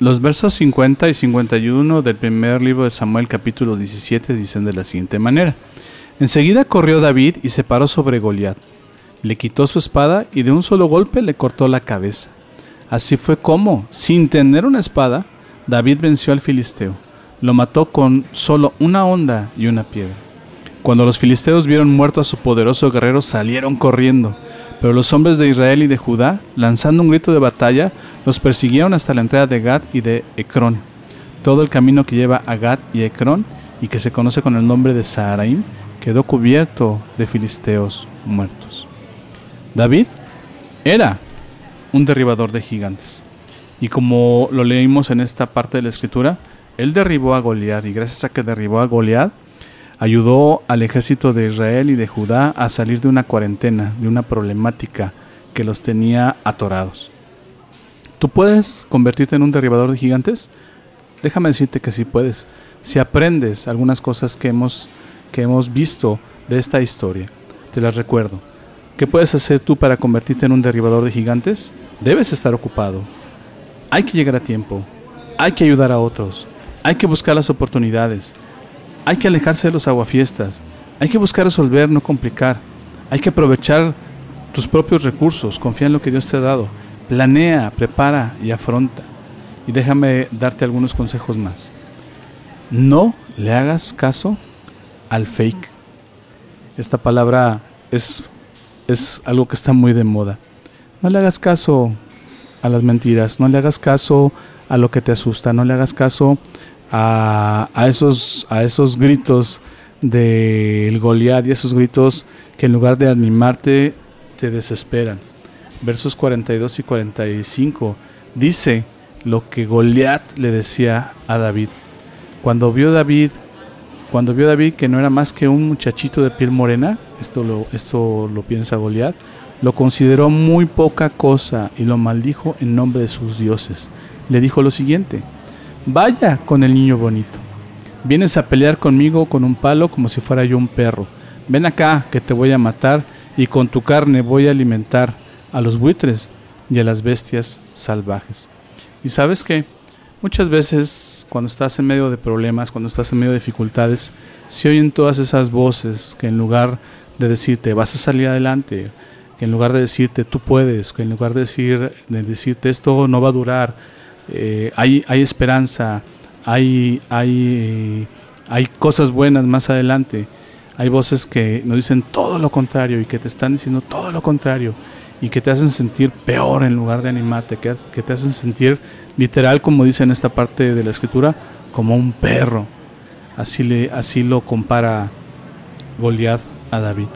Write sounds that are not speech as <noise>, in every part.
Los versos 50 y 51 del primer libro de Samuel capítulo 17 dicen de la siguiente manera. Enseguida corrió David y se paró sobre Goliat. Le quitó su espada y de un solo golpe le cortó la cabeza. Así fue como, sin tener una espada, David venció al filisteo. Lo mató con solo una honda y una piedra. Cuando los filisteos vieron muerto a su poderoso guerrero, salieron corriendo pero los hombres de Israel y de Judá, lanzando un grito de batalla, los persiguieron hasta la entrada de Gad y de Ecrón. Todo el camino que lleva a Gad y Ecrón, y que se conoce con el nombre de Saharaim, quedó cubierto de filisteos muertos. David era un derribador de gigantes. Y como lo leímos en esta parte de la escritura, él derribó a Goliat y gracias a que derribó a Goliat, ayudó al ejército de Israel y de Judá a salir de una cuarentena, de una problemática que los tenía atorados. ¿Tú puedes convertirte en un derribador de gigantes? Déjame decirte que sí puedes, si aprendes algunas cosas que hemos, que hemos visto de esta historia. Te las recuerdo. ¿Qué puedes hacer tú para convertirte en un derribador de gigantes? Debes estar ocupado. Hay que llegar a tiempo. Hay que ayudar a otros. Hay que buscar las oportunidades. Hay que alejarse de los aguafiestas. Hay que buscar resolver, no complicar. Hay que aprovechar tus propios recursos. Confía en lo que Dios te ha dado. Planea, prepara y afronta. Y déjame darte algunos consejos más. No le hagas caso al fake. Esta palabra es, es algo que está muy de moda. No le hagas caso a las mentiras. No le hagas caso a lo que te asusta. No le hagas caso a, esos, a esos gritos del Goliat y esos gritos que en lugar de animarte te desesperan. Versos 42 y 45 dice lo que Goliat le decía a David. Cuando vio David, cuando vio David que no era más que un muchachito de piel morena, esto lo, esto lo piensa Goliat, lo consideró muy poca cosa y lo maldijo en nombre de sus dioses. Le dijo lo siguiente: Vaya con el niño bonito. Vienes a pelear conmigo con un palo como si fuera yo un perro. Ven acá que te voy a matar y con tu carne voy a alimentar a los buitres y a las bestias salvajes. Y sabes que muchas veces cuando estás en medio de problemas, cuando estás en medio de dificultades, se oyen todas esas voces que en lugar de decirte vas a salir adelante, que en lugar de decirte tú puedes, que en lugar de, de decirte esto no va a durar, eh, hay, esperanza, hay, hay, cosas buenas más adelante. Hay voces que nos dicen todo lo contrario y que te están diciendo todo lo contrario y que te hacen sentir peor en lugar de animarte, que, te hacen sentir literal, como dice en esta parte de la escritura, como un perro. Así, así lo compara Goliat a David.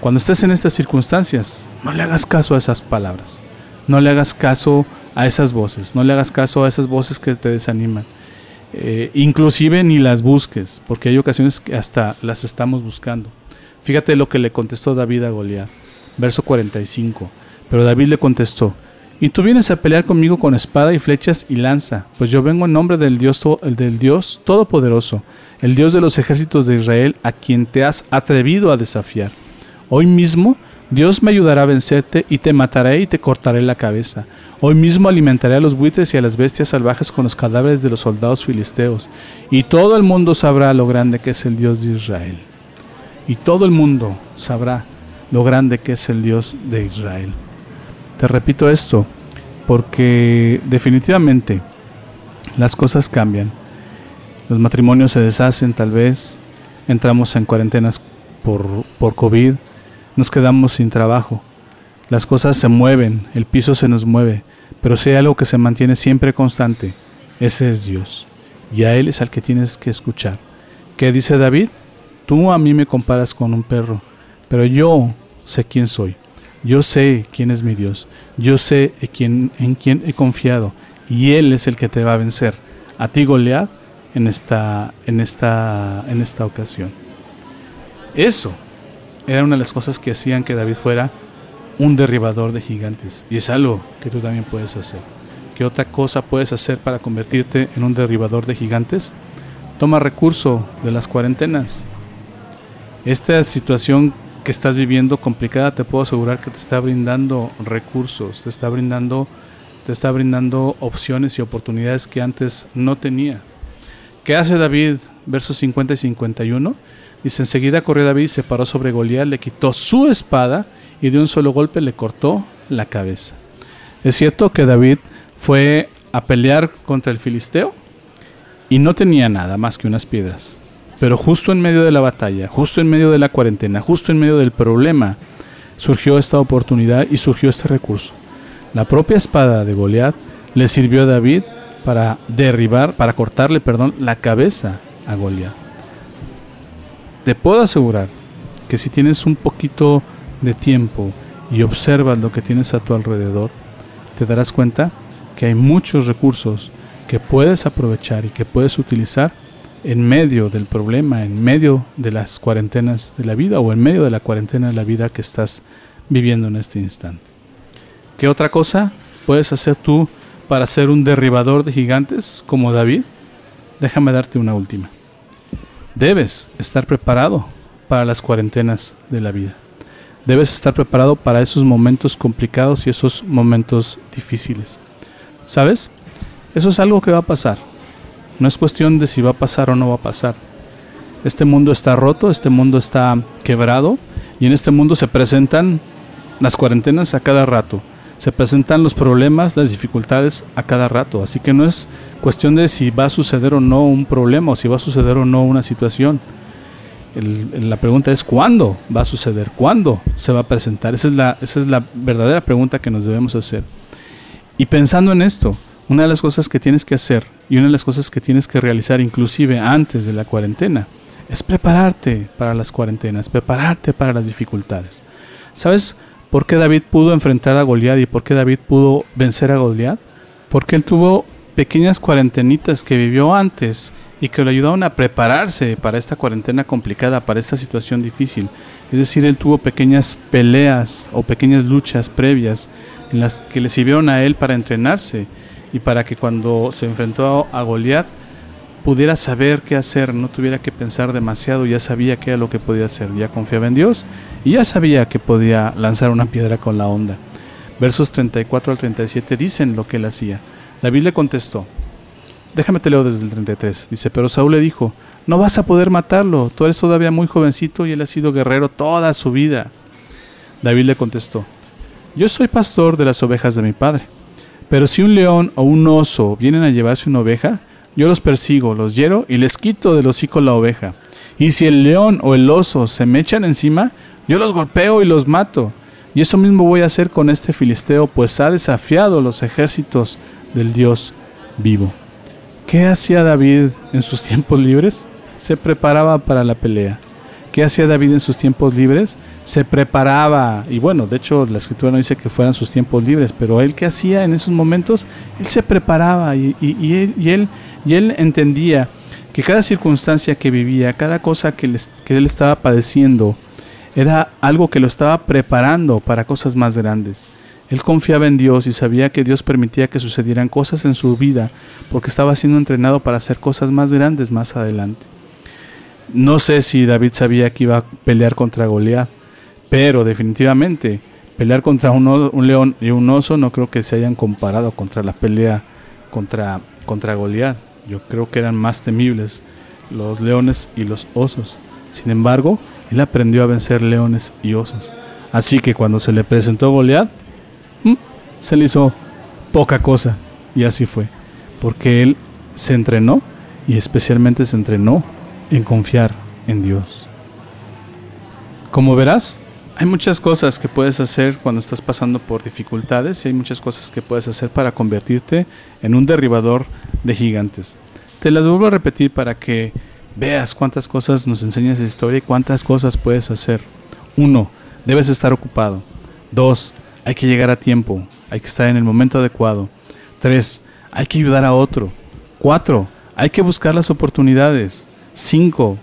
Cuando estés en estas circunstancias, no le hagas caso a esas palabras. No le hagas caso a esas voces, no le hagas caso a esas voces que te desaniman. Eh, inclusive ni las busques, porque hay ocasiones que hasta las estamos buscando. Fíjate lo que le contestó David a Goliat, verso 45. Pero David le contestó, y tú vienes a pelear conmigo con espada y flechas y lanza, pues yo vengo en nombre del Dios, del Dios Todopoderoso, el Dios de los ejércitos de Israel, a quien te has atrevido a desafiar. Hoy mismo Dios me ayudará a vencerte y te mataré y te cortaré la cabeza. Hoy mismo alimentaré a los buitres y a las bestias salvajes con los cadáveres de los soldados filisteos. Y todo el mundo sabrá lo grande que es el Dios de Israel. Y todo el mundo sabrá lo grande que es el Dios de Israel. Te repito esto porque definitivamente las cosas cambian. Los matrimonios se deshacen tal vez. Entramos en cuarentenas por, por COVID nos quedamos sin trabajo. Las cosas se mueven, el piso se nos mueve, pero si hay algo que se mantiene siempre constante, ese es Dios. Y a Él es al que tienes que escuchar. ¿Qué dice David? Tú a mí me comparas con un perro, pero yo sé quién soy. Yo sé quién es mi Dios. Yo sé en quién, he confiado. Y Él es el que te va a vencer. A ti, Goliat, en esta, en esta, en esta ocasión. Eso era una de las cosas que hacían que David fuera un derribador de gigantes. Y es algo que tú también puedes hacer. ¿Qué otra cosa puedes hacer para convertirte en un derribador de gigantes? Toma recurso de las cuarentenas. Esta situación que estás viviendo complicada, te puedo asegurar que te está brindando recursos, te está brindando, te está brindando opciones y oportunidades que antes no tenías. ¿Qué hace David? Versos 50 y 51. Dice, enseguida corrió David, se paró sobre Goliat, le quitó su espada y de un solo golpe le cortó la cabeza. Es cierto que David fue a pelear contra el filisteo y no tenía nada más que unas piedras. Pero justo en medio de la batalla, justo en medio de la cuarentena, justo en medio del problema, surgió esta oportunidad y surgió este recurso. La propia espada de Goliat le sirvió a David para derribar, para cortarle, perdón, la cabeza a Goliat. Te puedo asegurar que si tienes un poquito de tiempo y observas lo que tienes a tu alrededor, te darás cuenta que hay muchos recursos que puedes aprovechar y que puedes utilizar en medio del problema, en medio de las cuarentenas de la vida o en medio de la cuarentena de la vida que estás viviendo en este instante. ¿Qué otra cosa puedes hacer tú para ser un derribador de gigantes como David? Déjame darte una última. Debes estar preparado para las cuarentenas de la vida. Debes estar preparado para esos momentos complicados y esos momentos difíciles. ¿Sabes? Eso es algo que va a pasar. No es cuestión de si va a pasar o no va a pasar. Este mundo está roto, este mundo está quebrado y en este mundo se presentan las cuarentenas a cada rato. Se presentan los problemas, las dificultades a cada rato. Así que no es cuestión de si va a suceder o no un problema o si va a suceder o no una situación. la pregunta es cuándo va a suceder, cuándo se va a presentar. Esa es, la, esa es la verdadera pregunta que nos debemos hacer. Y pensando en esto, una de las cosas que tienes que hacer y una de las cosas que tienes que realizar inclusive antes de la cuarentena es prepararte para las cuarentenas, prepararte para las dificultades. ¿Sabes por qué David pudo enfrentar a Goliat y por qué David pudo vencer a Goliat? Porque él tuvo pequeñas cuarentenitas que vivió antes y que le ayudaron a prepararse para esta cuarentena complicada, para esta situación difícil. Es decir, él tuvo pequeñas peleas o pequeñas luchas previas en las que le sirvieron a él para entrenarse y para que cuando se enfrentó a Goliat pudiera saber qué hacer, no tuviera que pensar demasiado, ya sabía qué era lo que podía hacer, ya confiaba en Dios y ya sabía que podía lanzar una piedra con la onda. Versos 34 al 37 dicen lo que él hacía. David le contestó, déjame te leo desde el 33, dice, pero Saúl le dijo, no vas a poder matarlo, tú eres todavía muy jovencito y él ha sido guerrero toda su vida. David le contestó, yo soy pastor de las ovejas de mi padre. Pero si un león o un oso vienen a llevarse una oveja, yo los persigo, los hiero y les quito del hocico la oveja. Y si el león o el oso se me echan encima, yo los golpeo y los mato. Y eso mismo voy a hacer con este filisteo, pues ha desafiado los ejércitos del Dios vivo. ¿Qué hacía David en sus <laughs> tiempos libres? Se preparaba para la pelea. ¿Qué hacía David en sus tiempos libres? Se preparaba, y bueno, de hecho la escritura no dice que fueran sus tiempos libres, pero él qué hacía en esos momentos, él se preparaba y él entendía que cada circunstancia que vivía, cada cosa que, él estaba padeciendo, era algo que lo estaba preparando para cosas más grandes. Él confiaba en Dios y sabía que Dios permitía que sucedieran cosas en su vida porque estaba siendo entrenado para hacer cosas más grandes más adelante. No sé si David sabía que iba a pelear contra Goliat, pero definitivamente pelear contra un, león y un oso no creo que se hayan comparado contra la pelea contra, contra Goliat. Yo creo que eran más temibles los leones y los osos. Sin embargo, él aprendió a vencer leones y osos. Así que cuando se le presentó Goliat, se le hizo poca cosa. Y así fue. Porque él se entrenó y especialmente se entrenó en confiar en Dios. Como verás, hay muchas cosas que puedes hacer cuando estás pasando por dificultades y hay muchas cosas que puedes hacer para convertirte en un derribador de gigantes. Te las vuelvo a repetir para que veas cuántas cosas nos enseña esa historia y cuántas cosas puedes hacer. Uno, debes estar ocupado. Dos, hay que llegar a tiempo, hay que estar en el momento adecuado. Tres, hay que ayudar a otro. Cuatro, Hay que buscar las oportunidades. 5.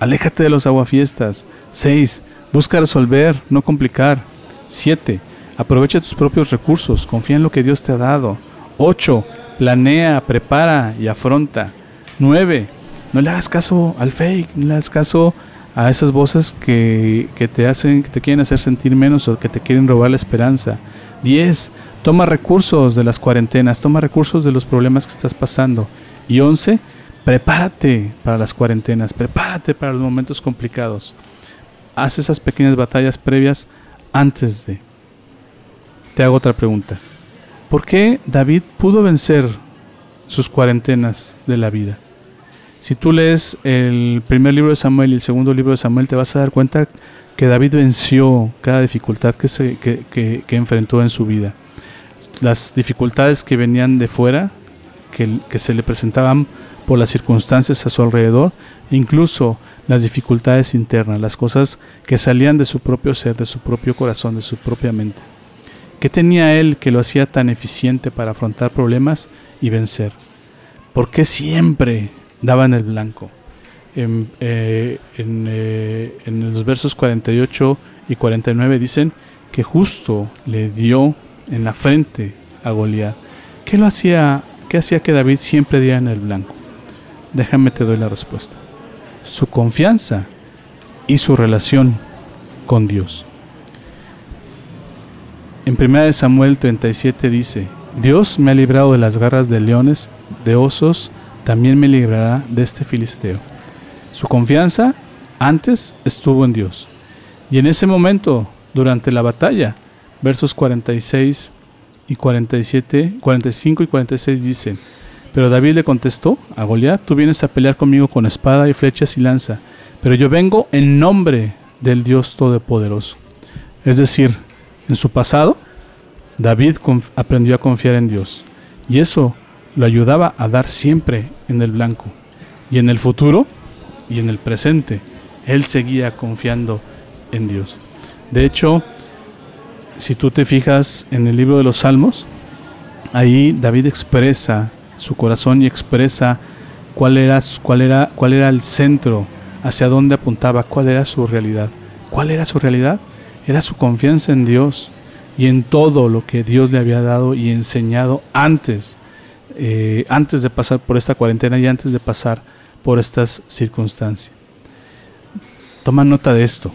Aléjate de los aguafiestas. 6. Busca resolver, no complicar. 7. Aprovecha tus propios recursos. Confía en lo que Dios te ha dado. 8. Planea, prepara y afronta. 9. No le hagas caso al fake, no le hagas caso a esas voces que, que, te hacen, que te quieren hacer sentir menos o que te quieren robar la esperanza. 10. Toma recursos de las cuarentenas, toma recursos de los problemas que estás pasando. Y 11. Prepárate para las cuarentenas, prepárate para los momentos complicados. Haz esas pequeñas batallas previas antes de. Te hago otra pregunta. ¿Por qué David pudo vencer sus cuarentenas de la vida? Si tú lees el primer libro de Samuel y el segundo libro de Samuel, te vas a dar cuenta que David venció cada dificultad que, se, que, enfrentó en su vida. Las dificultades que venían de fuera, que, que se le presentaban por las circunstancias a su alrededor, incluso las dificultades internas, las cosas que salían de su propio ser, de su propio corazón, de su propia mente. ¿Qué tenía él que lo hacía tan eficiente para afrontar problemas y vencer? ¿Por qué siempre daba en el blanco. En, eh, eh, en, los versos 48 y 49 dicen que justo le dio en la frente a Goliat. ¿Qué lo hacía? ¿Qué hacía que David siempre diera en el blanco? Déjame te doy la respuesta. Su confianza y su relación con Dios. En 1 Samuel 37 dice, Dios me ha librado de las garras de leones, de osos, también me librará de este filisteo. Su confianza antes estuvo en Dios. Y en ese momento, durante la batalla, versos 46 y 47, 45 y 46 dicen, pero David le contestó a Goliat, tú vienes a pelear conmigo con espada y flechas y lanza, pero yo vengo en nombre del Dios Todopoderoso. Es decir, en su pasado, David aprendió a confiar en Dios. Y eso lo ayudaba a dar siempre en el blanco. Y en el futuro y en el presente, él seguía confiando en Dios. De hecho, si tú te fijas en el libro de los Salmos, ahí David expresa su corazón y expresa cuál era, cuál era, cuál era el centro, hacia dónde apuntaba, cuál era su realidad. ¿Cuál era su realidad? Era su confianza en Dios y en todo lo que Dios le había dado y enseñado antes eh, antes de pasar por esta cuarentena y antes de pasar por estas circunstancias. Toma nota de esto.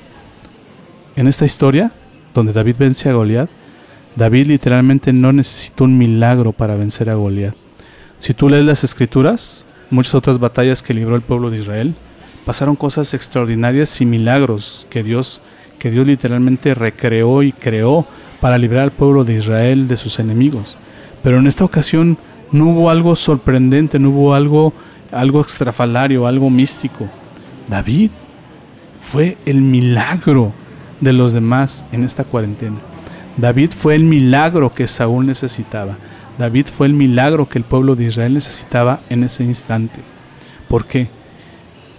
En esta historia, donde David vence a Goliat, David literalmente no necesitó un milagro para vencer a Goliat. Si tú lees las escrituras, muchas otras batallas que libró el pueblo de Israel, pasaron cosas extraordinarias y milagros que Dios, que Dios literalmente recreó y creó para librar al pueblo de Israel de sus enemigos. Pero en esta ocasión no hubo algo sorprendente, no hubo algo, algo extrafalario, algo místico. David fue el milagro de los demás en esta cuarentena. David fue el milagro que Saúl necesitaba. David fue el milagro que el pueblo de Israel necesitaba en ese instante. ¿Por qué?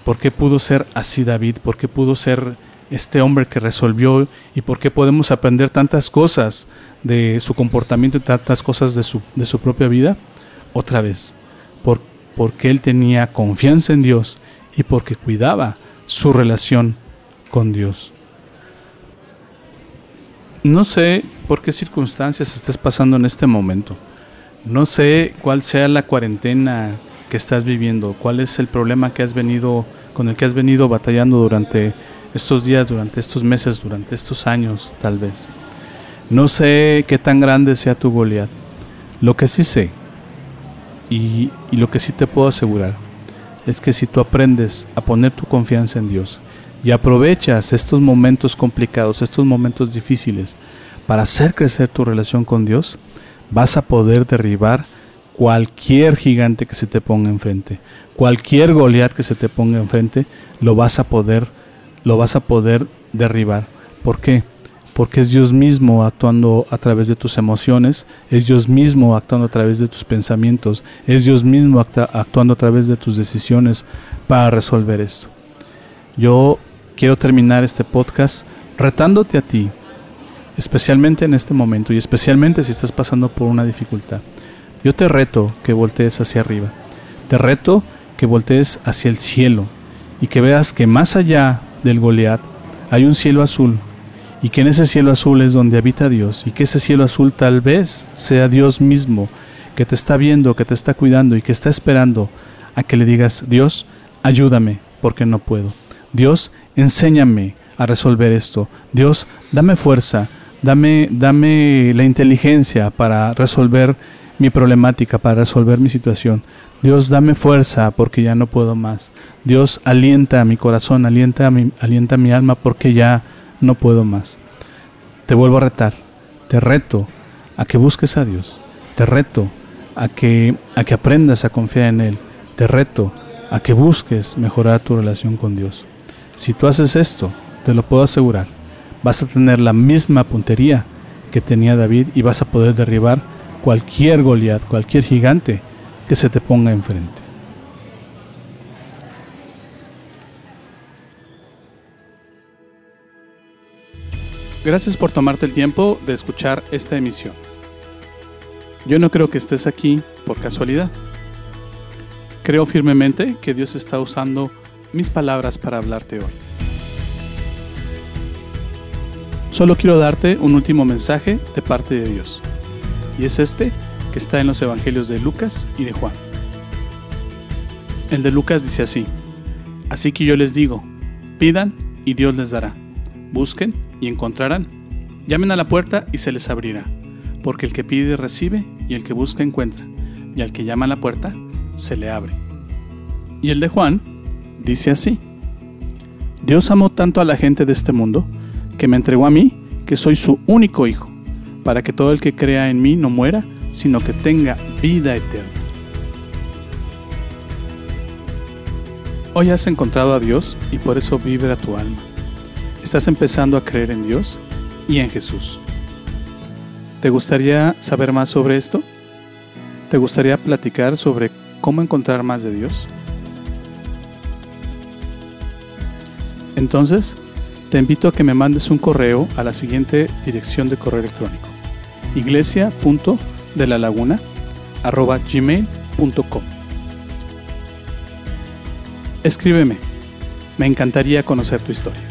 ¿Por qué pudo ser así David? ¿Por qué pudo ser este hombre que resolvió y por qué podemos aprender tantas cosas de su comportamiento y tantas cosas de su, de su propia vida? otra vez, por, porque él tenía confianza en Dios y porque cuidaba su relación con Dios. No sé por qué circunstancias estés pasando en este momento. No sé cuál sea la cuarentena que estás viviendo, cuál es el problema que has venido con el que has venido batallando durante estos días, durante estos meses, durante estos años, tal vez. No sé qué tan grande sea tu Goliat. Lo que sí sé y, lo que sí te puedo asegurar es que si tú aprendes a poner tu confianza en Dios y aprovechas estos momentos complicados, estos momentos difíciles para hacer crecer tu relación con Dios, vas a poder derribar cualquier gigante que se te ponga enfrente, cualquier Goliat que se te ponga enfrente, lo vas a poder, lo vas a poder derribar. ¿Por qué? porque es Dios mismo actuando a través de tus emociones, es Dios mismo actuando a través de tus pensamientos, es Dios mismo actuando a través de tus decisiones para resolver esto. Yo quiero terminar este podcast retándote a ti, especialmente en este momento y especialmente si estás pasando por una dificultad. Yo te reto que voltees hacia arriba. Te reto que voltees hacia el cielo y que veas que más allá del Goliat hay un cielo azul y que en ese cielo azul es donde habita Dios y que ese cielo azul tal vez sea Dios mismo que te está viendo, que te está cuidando y que está esperando a que le digas, Dios, ayúdame porque no puedo. Dios, enséñame a resolver esto. Dios, dame fuerza, dame, dame la inteligencia para resolver mi problemática, para resolver mi situación. Dios, dame fuerza porque ya no puedo más. Dios, alienta mi corazón, alienta mi, alienta mi alma porque ya no puedo más. Te vuelvo a retar, te reto a que busques a Dios, te reto a que, a que aprendas a confiar en Él, te reto a que busques mejorar tu relación con Dios. Si tú haces esto, te lo puedo asegurar, vas a tener la misma puntería que tenía David y vas a poder derribar cualquier Goliat, cualquier gigante que se te ponga enfrente. Gracias por tomarte el tiempo de escuchar esta emisión. Yo no creo que estés aquí por casualidad. Creo firmemente que Dios está usando mis palabras para hablarte hoy. Solo quiero darte un último mensaje de parte de Dios. Y es este que está en los Evangelios de Lucas y de Juan. El de Lucas dice así, Así que yo les digo, pidan y Dios les dará, busquen y encontrarán, llamen a la puerta y se les abrirá, porque el que pide recibe y el que busca encuentra, y al que llama a la puerta se le abre. Y el de Juan dice así, Dios amó tanto a la gente de este mundo, que me entregó a mí, que soy su único hijo, para que todo el que crea en mí no muera, sino que tenga vida eterna. Hoy has encontrado a Dios y por eso vibra tu alma. Estás empezando a creer en Dios y en Jesús. ¿Te gustaría saber más sobre esto? ¿Te gustaría platicar sobre cómo encontrar más de Dios? Entonces, te invito a que me mandes un correo a la siguiente dirección de correo electrónico: iglesia.delalaguna@gmail.com. Escríbeme. Me encantaría conocer tu historia.